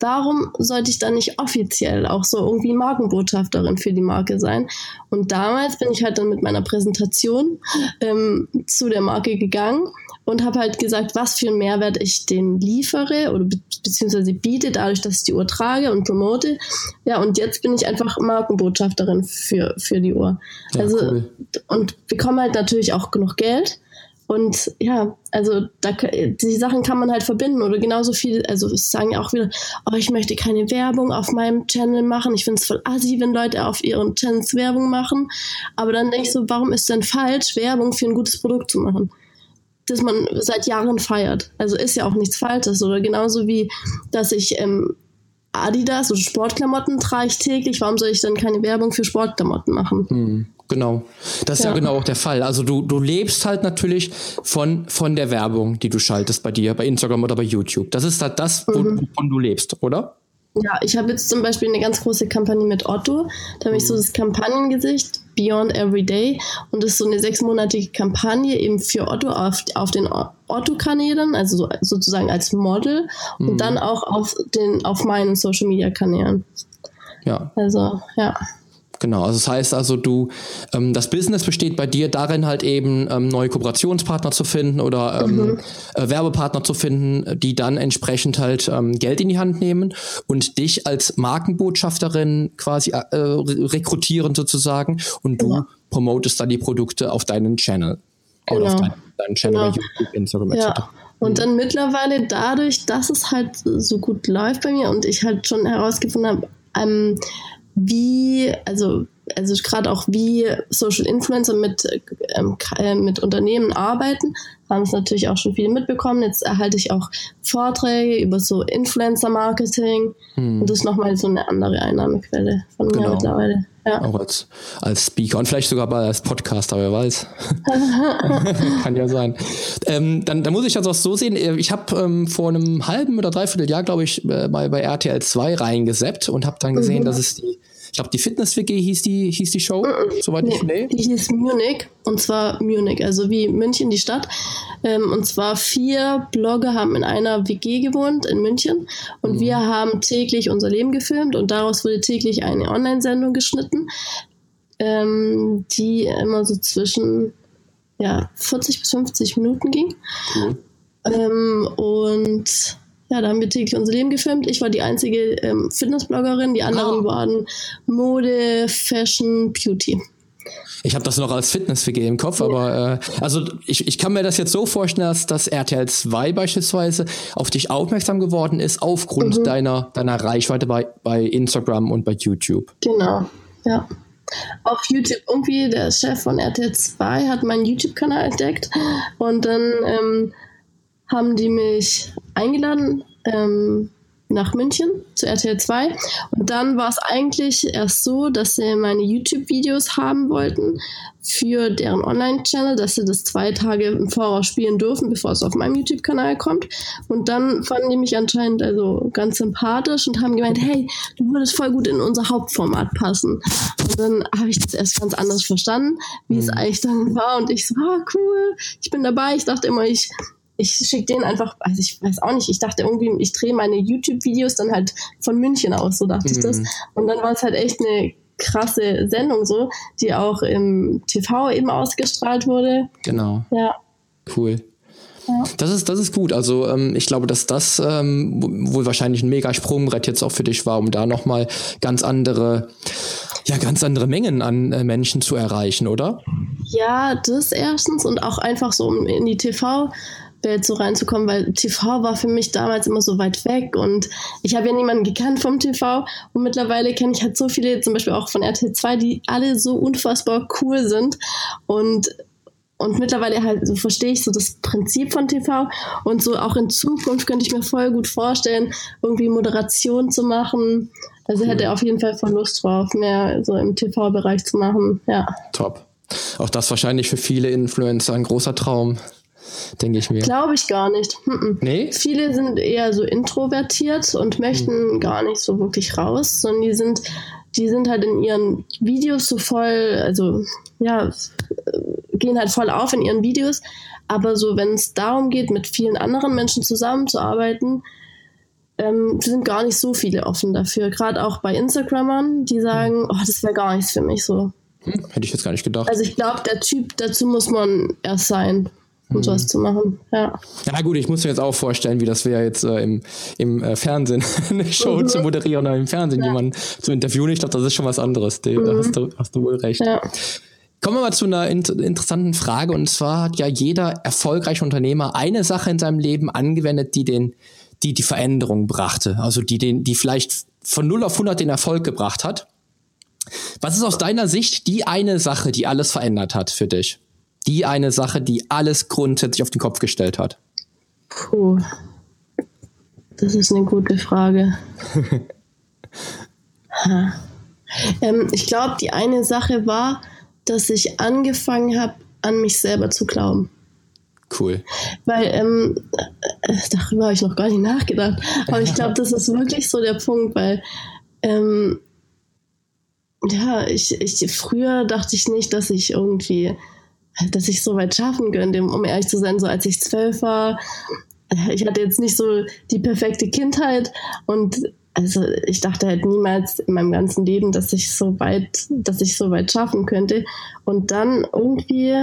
Speaker 2: warum sollte ich dann nicht offiziell auch so irgendwie Markenbotschafterin für die Marke sein? Und damals bin ich halt dann mit meiner Präsentation ähm, zu der Marke gegangen und habe halt gesagt, was für einen Mehrwert ich denen liefere oder be beziehungsweise biete, dadurch, dass ich die Uhr trage und promote. Ja, und jetzt bin ich einfach Markenbotschafterin für, für die Uhr. Ja, also cool. und bekomme halt natürlich auch genug Geld. Und ja, also da, die Sachen kann man halt verbinden oder genauso viel, also sagen ja auch wieder, oh, ich möchte keine Werbung auf meinem Channel machen. Ich finde es voll assi, wenn Leute auf ihren Channels Werbung machen. Aber dann denke ich so, warum ist denn falsch, Werbung für ein gutes Produkt zu machen? Das man seit Jahren feiert. Also ist ja auch nichts Falsches. Oder genauso wie, dass ich ähm, Adidas oder Sportklamotten trage ich täglich. Warum soll ich dann keine Werbung für Sportklamotten machen?
Speaker 1: Hm. Genau. Das ist ja. ja, genau auch der Fall. Also du, du lebst halt natürlich von, von der Werbung, die du schaltest bei dir, bei Instagram oder bei YouTube. Das ist halt das, mhm. wovon du lebst, oder?
Speaker 2: Ja, ich habe jetzt zum Beispiel eine ganz große Kampagne mit Otto. Da habe ich so mhm. das Kampagnengesicht Beyond Everyday und das ist so eine sechsmonatige Kampagne eben für Otto auf, auf den Otto-Kanälen, also so, sozusagen als Model mhm. und dann auch auf, den, auf meinen Social-Media-Kanälen.
Speaker 1: Ja.
Speaker 2: Also, ja.
Speaker 1: Genau, also das heißt also, du, ähm, das Business besteht bei dir darin halt eben ähm, neue Kooperationspartner zu finden oder ähm, mhm. äh, Werbepartner zu finden, die dann entsprechend halt ähm, Geld in die Hand nehmen und dich als Markenbotschafterin quasi äh, rekrutieren sozusagen und du genau. promotest dann die Produkte auf deinen Channel.
Speaker 2: Genau. Oder auf deinen, deinen Channel genau. YouTube, Instagram etc. Ja. Und mhm. dann mittlerweile dadurch, dass es halt so gut läuft bei mir und ich halt schon herausgefunden habe, ähm, wie, also, also gerade auch wie Social Influencer mit, ähm, äh, mit Unternehmen arbeiten, haben es natürlich auch schon viele mitbekommen. Jetzt erhalte ich auch Vorträge über so Influencer-Marketing hm. und das ist nochmal so eine andere Einnahmequelle von mir genau. mittlerweile. Ja.
Speaker 1: Auch als, als Speaker und vielleicht sogar mal als Podcaster, wer weiß. <laughs> Kann ja sein. Ähm, dann, dann muss ich das auch so sehen. Ich habe ähm, vor einem halben oder dreiviertel Jahr, glaube ich, äh, bei, bei RTL 2 reingeseppt und habe dann gesehen, mhm. dass es die ich glaube, die Fitness-WG hieß die, hieß die Show, mhm. soweit nee, ich nee.
Speaker 2: Die hieß Munich, und zwar Munich, also wie München, die Stadt. Ähm, und zwar vier Blogger haben in einer WG gewohnt in München und mhm. wir haben täglich unser Leben gefilmt und daraus wurde täglich eine Online-Sendung geschnitten, ähm, die immer so zwischen ja, 40 bis 50 Minuten ging. Mhm. Ähm, und ja, da haben wir täglich unser Leben gefilmt. Ich war die einzige ähm, Fitnessbloggerin, die anderen oh. waren Mode, Fashion, Beauty.
Speaker 1: Ich habe das noch als Fitness-WG im Kopf, aber äh, also ich, ich kann mir das jetzt so vorstellen, dass, dass RTL 2 beispielsweise auf dich aufmerksam geworden ist aufgrund mhm. deiner, deiner Reichweite bei, bei Instagram und bei YouTube.
Speaker 2: Genau, ja. Auf YouTube, irgendwie der Chef von RTL 2 hat meinen YouTube-Kanal entdeckt und dann ähm, haben die mich eingeladen ähm, nach München zu RTL 2. Und dann war es eigentlich erst so, dass sie meine YouTube-Videos haben wollten für deren Online-Channel, dass sie das zwei Tage im Voraus spielen dürfen, bevor es auf meinem YouTube-Kanal kommt. Und dann fanden die mich anscheinend also ganz sympathisch und haben gemeint, hey, du würdest voll gut in unser Hauptformat passen. Und dann habe ich das erst ganz anders verstanden, wie es mhm. eigentlich dann war. Und ich so, ah, cool, ich bin dabei. Ich dachte immer, ich ich schicke den einfach, also ich weiß auch nicht, ich dachte irgendwie, ich drehe meine YouTube-Videos dann halt von München aus, so dachte mhm. ich das. Mhm. Und dann war es halt echt eine krasse Sendung so, die auch im TV eben ausgestrahlt wurde.
Speaker 1: Genau.
Speaker 2: Ja.
Speaker 1: Cool. Das ist, das ist gut. Also ähm, ich glaube, dass das ähm, wohl wahrscheinlich ein mega Sprungbrett jetzt auch für dich war, um da nochmal ganz andere, ja, ganz andere Mengen an äh, Menschen zu erreichen, oder?
Speaker 2: Ja, das erstens und auch einfach so in die TV Welt so reinzukommen, weil TV war für mich damals immer so weit weg und ich habe ja niemanden gekannt vom TV und mittlerweile kenne ich halt so viele, zum Beispiel auch von RTL 2, die alle so unfassbar cool sind und und mittlerweile halt so verstehe ich so das Prinzip von TV und so auch in Zukunft könnte ich mir voll gut vorstellen, irgendwie Moderation zu machen. Also cool. hätte auf jeden Fall voll Lust drauf, mehr so im TV-Bereich zu machen. Ja.
Speaker 1: Top. Auch das wahrscheinlich für viele Influencer ein großer Traum. Denke ich mir.
Speaker 2: Glaube ich gar nicht. Hm
Speaker 1: nee?
Speaker 2: Viele sind eher so introvertiert und möchten hm. gar nicht so wirklich raus, sondern die sind, die sind halt in ihren Videos so voll, also ja, gehen halt voll auf in ihren Videos. Aber so, wenn es darum geht, mit vielen anderen Menschen zusammenzuarbeiten, ähm, sind gar nicht so viele offen dafür. Gerade auch bei Instagrammern, die sagen, oh, das wäre gar nichts für mich so.
Speaker 1: Hm, hätte ich jetzt gar nicht gedacht.
Speaker 2: Also ich glaube, der Typ, dazu muss man erst sein, um hm. sowas zu machen. Ja.
Speaker 1: ja gut, ich muss mir jetzt auch vorstellen, wie das wäre jetzt äh, im, im äh, Fernsehen, <laughs> eine Show mhm. zu moderieren oder im Fernsehen ja. jemanden zu interviewen. Ich glaube, das ist schon was anderes. Da mhm. hast, du, hast du wohl recht. Ja. Kommen wir mal zu einer in interessanten Frage. Und zwar hat ja jeder erfolgreiche Unternehmer eine Sache in seinem Leben angewendet, die den die die Veränderung brachte, also die den, die vielleicht von 0 auf 100 den Erfolg gebracht hat. Was ist aus deiner Sicht die eine Sache, die alles verändert hat für dich? Die eine Sache, die alles grundsätzlich auf den Kopf gestellt hat?
Speaker 2: Puh, das ist eine gute Frage. <laughs> ähm, ich glaube, die eine Sache war, dass ich angefangen habe, an mich selber zu glauben.
Speaker 1: Cool.
Speaker 2: Weil ähm, äh, darüber habe ich noch gar nicht nachgedacht. Aber ich glaube, <laughs> das ist wirklich so der Punkt, weil ähm, ja, ich, ich früher dachte ich nicht, dass ich irgendwie, dass ich so weit schaffen könnte, um ehrlich zu sein, so als ich zwölf war. Ich hatte jetzt nicht so die perfekte Kindheit und also ich dachte halt niemals in meinem ganzen Leben, dass ich so weit, dass ich so weit schaffen könnte. Und dann irgendwie,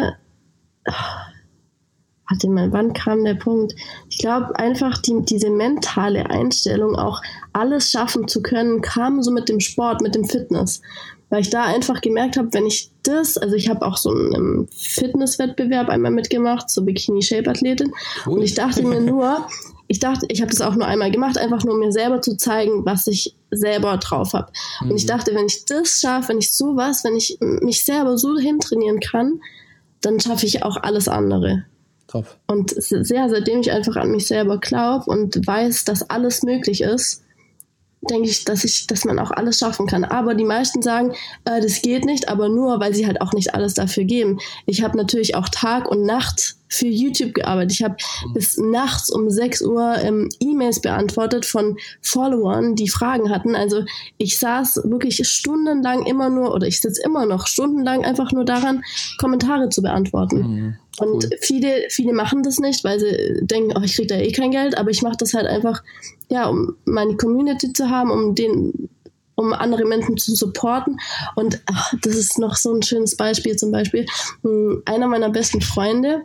Speaker 2: warte mal, wann kam der Punkt? Ich glaube einfach die, diese mentale Einstellung, auch alles schaffen zu können, kam so mit dem Sport, mit dem Fitness. Weil ich da einfach gemerkt habe, wenn ich das, also ich habe auch so einen Fitnesswettbewerb einmal mitgemacht, so Bikini-Shape-Athletin. Und ich dachte mir <laughs> nur, ich dachte, ich habe das auch nur einmal gemacht, einfach nur um mir selber zu zeigen, was ich selber drauf habe. Mhm. Und ich mhm. dachte, wenn ich das schaffe, wenn ich sowas, wenn ich mich selber so hintrainieren kann, dann schaffe ich auch alles andere. Top. Und sehr, seitdem ich einfach an mich selber glaube und weiß, dass alles möglich ist, denke ich, dass ich, dass man auch alles schaffen kann. Aber die meisten sagen, äh, das geht nicht, aber nur, weil sie halt auch nicht alles dafür geben. Ich habe natürlich auch Tag und Nacht für YouTube gearbeitet. Ich habe mhm. bis nachts um 6 Uhr ähm, E-Mails beantwortet von Followern, die Fragen hatten. Also ich saß wirklich stundenlang immer nur, oder ich sitze immer noch stundenlang einfach nur daran, Kommentare zu beantworten. Mhm. Und cool. viele, viele machen das nicht, weil sie denken, oh, ich kriege da eh kein Geld, aber ich mache das halt einfach, ja, um meine Community zu haben, um den, um andere Menschen zu supporten. Und ach, das ist noch so ein schönes Beispiel zum Beispiel. Hm, einer meiner besten Freunde,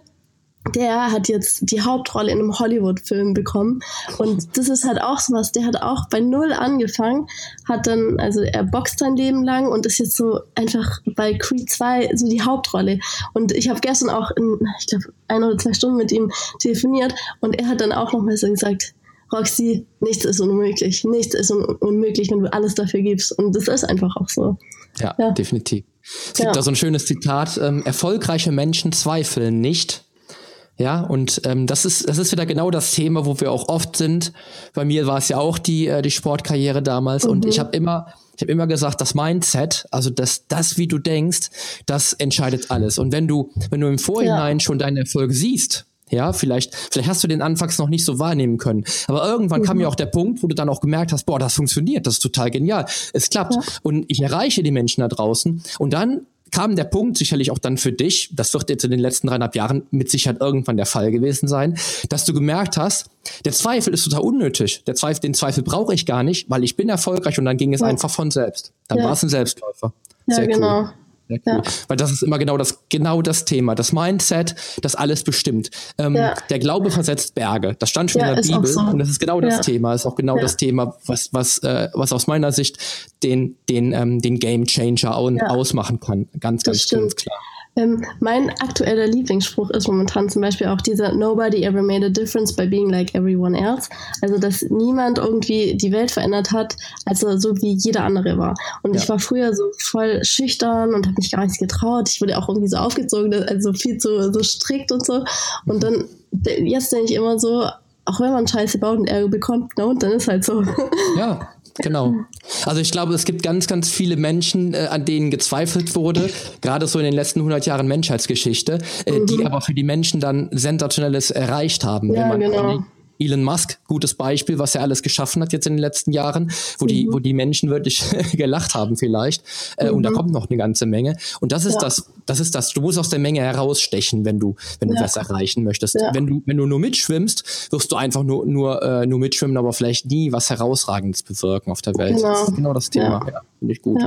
Speaker 2: der hat jetzt die Hauptrolle in einem Hollywood-Film bekommen. Und das ist halt auch so was, der hat auch bei Null angefangen, hat dann, also er boxt sein Leben lang und ist jetzt so einfach bei Creed 2 so die Hauptrolle. Und ich habe gestern auch in, ich glaube, ein oder zwei Stunden mit ihm telefoniert und er hat dann auch nochmal so gesagt, Roxy, nichts ist unmöglich. Nichts ist un unmöglich, wenn du alles dafür gibst. Und das ist einfach auch so.
Speaker 1: Ja, ja. definitiv. Es gibt ja. da so ein schönes Zitat, ähm, erfolgreiche Menschen zweifeln nicht, ja, und ähm, das ist das ist wieder genau das Thema, wo wir auch oft sind. Bei mir war es ja auch die äh, die Sportkarriere damals mhm. und ich habe immer ich habe immer gesagt, das Mindset, also das das wie du denkst, das entscheidet alles. Und wenn du wenn du im Vorhinein ja. schon deine Erfolge siehst, ja, vielleicht, vielleicht hast du den anfangs noch nicht so wahrnehmen können. Aber irgendwann mhm. kam ja auch der Punkt, wo du dann auch gemerkt hast, boah, das funktioniert, das ist total genial. Es klappt. Ja. Und ich erreiche die Menschen da draußen. Und dann kam der Punkt, sicherlich auch dann für dich, das wird jetzt in den letzten dreieinhalb Jahren mit Sicherheit irgendwann der Fall gewesen sein, dass du gemerkt hast, der Zweifel ist total unnötig. Der Zweifel, den Zweifel brauche ich gar nicht, weil ich bin erfolgreich und dann ging es ja. einfach von selbst. Dann ja. war es ein Selbstläufer.
Speaker 2: Ja, Sehr genau. Cool.
Speaker 1: Cool. Ja. Weil das ist immer genau das, genau das Thema. Das Mindset, das alles bestimmt. Ähm, ja. Der Glaube versetzt Berge. Das stand schon ja, in der Bibel so. und das ist genau das Thema. Ist auch genau das Thema, was, was, äh, was aus meiner Sicht den, den, ähm, den Game Changer ausmachen kann. Ganz, ganz, ganz klar.
Speaker 2: Ähm, mein aktueller Lieblingsspruch ist momentan zum Beispiel auch dieser Nobody ever made a difference by being like everyone else. Also, dass niemand irgendwie die Welt verändert hat, also so wie jeder andere war. Und ja. ich war früher so voll schüchtern und habe mich gar nichts getraut. Ich wurde auch irgendwie so aufgezogen, also viel zu so strikt und so. Und dann, jetzt denke ich immer so, auch wenn man Scheiße baut und Ärger bekommt, na und dann ist halt so.
Speaker 1: Ja, <laughs> genau. Also ich glaube, es gibt ganz, ganz viele Menschen, äh, an denen gezweifelt wurde, gerade so in den letzten 100 Jahren Menschheitsgeschichte, äh, mhm. die aber für die Menschen dann sensationelles erreicht haben.
Speaker 2: Ja, genau.
Speaker 1: Elon Musk, gutes Beispiel, was er alles geschaffen hat jetzt in den letzten Jahren, wo mhm. die, wo die Menschen wirklich <laughs> gelacht haben vielleicht. Äh, mhm. Und da mhm. kommt noch eine ganze Menge. Und das ist ja. das, das ist das. Du musst aus der Menge herausstechen, wenn du, wenn du ja. was erreichen möchtest. Ja. Wenn du, wenn du nur mitschwimmst, wirst du einfach nur, nur, äh, nur mitschwimmen, aber vielleicht nie was Herausragendes bewirken auf der Welt. Genau. Das ist genau das Thema. Ja. Finde ich gut.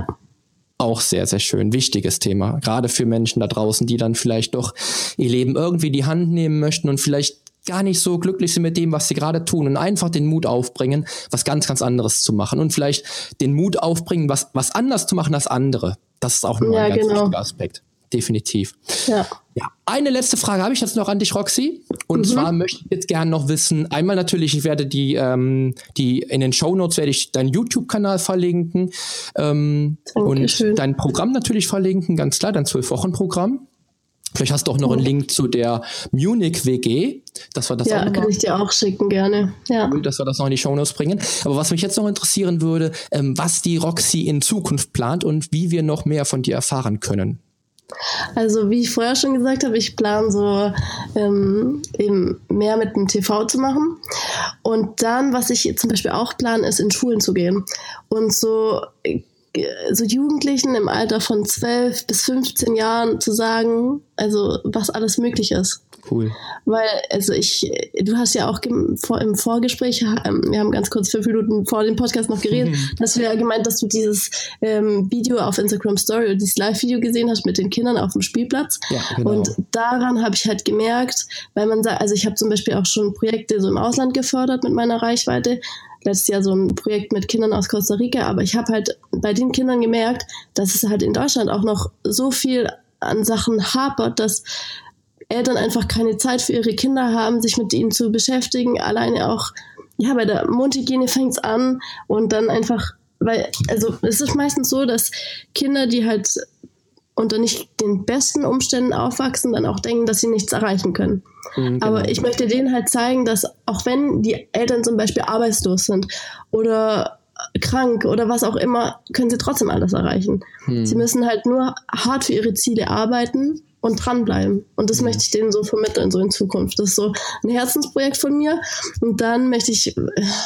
Speaker 1: Auch sehr, sehr schön. Wichtiges Thema. Gerade für Menschen da draußen, die dann vielleicht doch ihr Leben irgendwie die Hand nehmen möchten und vielleicht gar nicht so glücklich sind mit dem, was sie gerade tun und einfach den Mut aufbringen, was ganz, ganz anderes zu machen und vielleicht den Mut aufbringen, was, was anders zu machen als andere. Das ist auch ja, ein ganz genau. wichtiger Aspekt. Definitiv. Ja. ja. Eine letzte Frage habe ich jetzt noch an dich, Roxy. Und mhm. zwar möchte ich jetzt gerne noch wissen, einmal natürlich, ich werde die, ähm, die in den Show Notes werde ich deinen YouTube-Kanal verlinken ähm, und dein Programm natürlich verlinken, ganz klar, dein Zwölf-Wochen-Programm. Vielleicht hast du auch noch einen Link zu der Munich WG. Das war das
Speaker 2: ja,
Speaker 1: auch
Speaker 2: kann ich dir auch schicken, gerne. Ja.
Speaker 1: Cool, dass wir das noch in die Shownotes bringen. Aber was mich jetzt noch interessieren würde, ähm, was die Roxy in Zukunft plant und wie wir noch mehr von dir erfahren können.
Speaker 2: Also wie ich vorher schon gesagt habe, ich plane so ähm, eben mehr mit dem TV zu machen. Und dann, was ich zum Beispiel auch plane, ist in Schulen zu gehen und so so Jugendlichen im Alter von 12 bis 15 Jahren zu sagen, also was alles möglich ist.
Speaker 1: Cool.
Speaker 2: Weil, also ich, du hast ja auch im, Vorgespräch, ähm, wir haben ganz kurz fünf Minuten vor dem Podcast noch geredet, mhm. <laughs> dass du ja gemeint, dass du dieses ähm, Video auf Instagram Story oder dieses Live-Video gesehen hast mit den Kindern auf dem Spielplatz. Ja, genau. Und daran habe ich halt gemerkt, weil man sagt, also ich habe zum Beispiel auch schon Projekte so im Ausland gefördert mit meiner Reichweite, letztes Jahr so ein Projekt mit Kindern aus Costa Rica, aber ich habe halt bei den Kindern gemerkt, dass es halt in Deutschland auch noch so viel an Sachen hapert, dass Eltern einfach keine Zeit für ihre Kinder haben, sich mit ihnen zu beschäftigen. Alleine auch, ja, bei der Mundhygiene fängt es an und dann einfach, weil, also es ist meistens so, dass Kinder, die halt unter nicht den besten Umständen aufwachsen, dann auch denken, dass sie nichts erreichen können. Mhm, genau. Aber ich möchte denen halt zeigen, dass auch wenn die Eltern zum Beispiel arbeitslos sind oder krank oder was auch immer, können sie trotzdem alles erreichen. Mhm. Sie müssen halt nur hart für ihre Ziele arbeiten und dranbleiben. Und das mhm. möchte ich denen so vermitteln, so in Zukunft. Das ist so ein Herzensprojekt von mir. Und dann möchte ich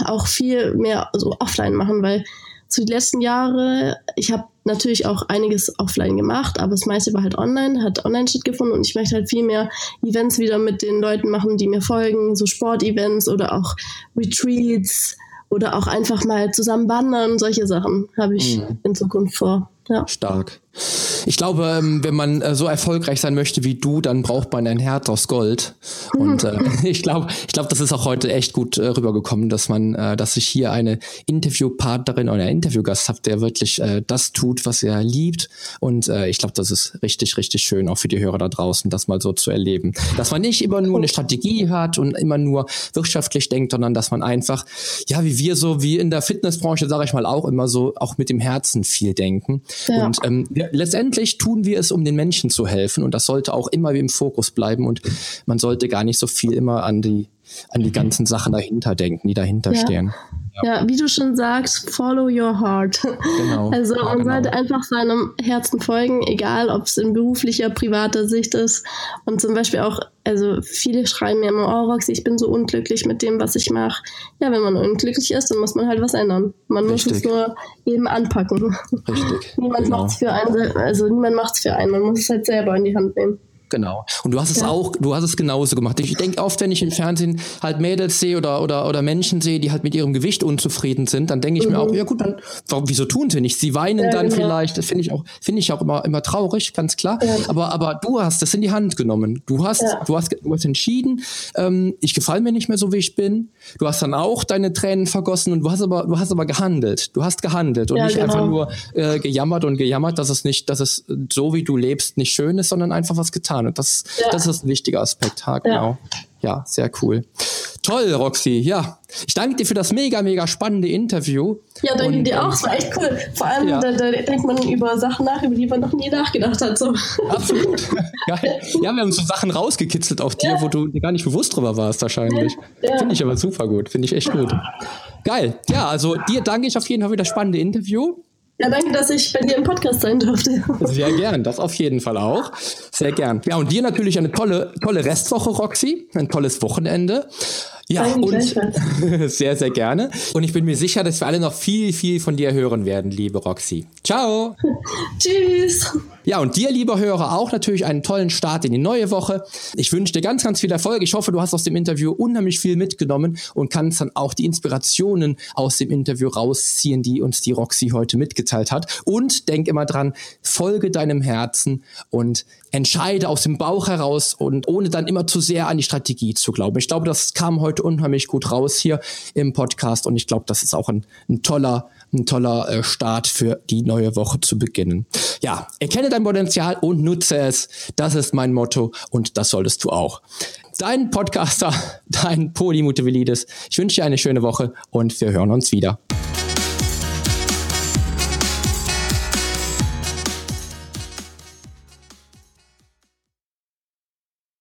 Speaker 2: auch viel mehr so offline machen, weil zu den letzten Jahren, ich habe natürlich auch einiges offline gemacht, aber das meiste war halt online, hat online stattgefunden und ich möchte halt viel mehr Events wieder mit den Leuten machen, die mir folgen, so Sportevents oder auch Retreats oder auch einfach mal zusammen wandern, solche Sachen habe ich mhm. in Zukunft vor. Ja.
Speaker 1: Stark. Ich glaube, ähm, wenn man äh, so erfolgreich sein möchte wie du, dann braucht man ein Herz aus Gold. Und äh, <laughs> <laughs> ich glaube, ich glaube, das ist auch heute echt gut äh, rübergekommen, dass man, äh, dass ich hier eine Interviewpartnerin oder einen Interviewgast habe, der wirklich äh, das tut, was er liebt. Und äh, ich glaube, das ist richtig, richtig schön, auch für die Hörer da draußen, das mal so zu erleben. Dass man nicht immer nur eine Strategie hat und immer nur wirtschaftlich denkt, sondern dass man einfach, ja, wie wir so, wie in der Fitnessbranche, sage ich mal, auch immer so, auch mit dem Herzen viel denken. Ja. Und ähm, letztendlich tun wir es, um den Menschen zu helfen und das sollte auch immer im Fokus bleiben und man sollte gar nicht so viel immer an die an die ganzen Sachen dahinter denken, die dahinter
Speaker 2: ja.
Speaker 1: stehen.
Speaker 2: Ja. wie du schon sagst, follow your heart. Genau. <laughs> Also man genau. sollte einfach seinem Herzen folgen, egal ob es in beruflicher, privater Sicht ist. Und zum Beispiel auch, also viele schreiben mir immer, oh Roxy, ich bin so unglücklich mit dem, was ich mache. Ja, wenn man unglücklich ist, dann muss man halt was ändern. Man Richtig. muss es nur eben anpacken. Richtig. <laughs> niemand genau. macht es für einen, also niemand macht es für einen. Man muss es halt selber in die Hand nehmen.
Speaker 1: Genau. Und du hast es ja. auch, du hast es genauso gemacht. Ich denke oft, wenn ich im Fernsehen halt Mädels sehe oder, oder, oder Menschen sehe, die halt mit ihrem Gewicht unzufrieden sind, dann denke ich mhm. mir auch, ja gut, dann, warum, wieso tun sie nicht? Sie weinen ja, dann genau. vielleicht. Das finde ich auch, finde ich auch immer, immer traurig, ganz klar. Ja. Aber, aber du hast das in die Hand genommen. Du hast, du hast, du hast entschieden, ähm, ich gefalle mir nicht mehr so, wie ich bin. Du hast dann auch deine Tränen vergossen und du hast aber, du hast aber gehandelt. Du hast gehandelt und nicht genau. einfach nur äh, gejammert und gejammert, dass es nicht, dass es so wie du lebst nicht schön ist, sondern einfach was getan getan. Und das, ja. das ist ein wichtiger Aspekt. Ha, genau. Ja. ja, sehr cool. Toll, Roxy. Ja, ich danke dir für das mega, mega spannende Interview.
Speaker 2: Ja, danke und, dir auch. Es war echt cool. Vor allem, ja. da, da, denkt man über Sachen nach, über die man noch nie nachgedacht hat. So.
Speaker 1: Absolut. <laughs> Geil. Ja, wir haben so Sachen rausgekitzelt auf dir, ja. wo du gar nicht bewusst drüber warst, wahrscheinlich. Ja. Finde ich aber super gut. Finde ich echt gut. geil. Ja, also dir danke ich auf jeden Fall für das spannende Interview.
Speaker 2: Ja, danke, dass ich bei dir im Podcast sein durfte. <laughs>
Speaker 1: Sehr gern, das auf jeden Fall auch. Sehr gern. Ja, und dir natürlich eine tolle, tolle Restwoche, Roxy. Ein tolles Wochenende. Ja, und <laughs> sehr, sehr gerne. Und ich bin mir sicher, dass wir alle noch viel, viel von dir hören werden, liebe Roxy. Ciao. <laughs>
Speaker 2: Tschüss.
Speaker 1: Ja, und dir, lieber Hörer, auch natürlich einen tollen Start in die neue Woche. Ich wünsche dir ganz, ganz viel Erfolg. Ich hoffe, du hast aus dem Interview unheimlich viel mitgenommen und kannst dann auch die Inspirationen aus dem Interview rausziehen, die uns die Roxy heute mitgeteilt hat. Und denk immer dran, folge deinem Herzen und entscheide aus dem Bauch heraus und ohne dann immer zu sehr an die Strategie zu glauben. Ich glaube, das kam heute unheimlich gut raus hier im Podcast und ich glaube, das ist auch ein, ein toller, ein toller äh, Start für die neue Woche zu beginnen. Ja, erkenne dein Potenzial und nutze es. Das ist mein Motto und das solltest du auch. Dein Podcaster, <laughs> dein Polymutevelidis. Ich wünsche dir eine schöne Woche und wir hören uns wieder.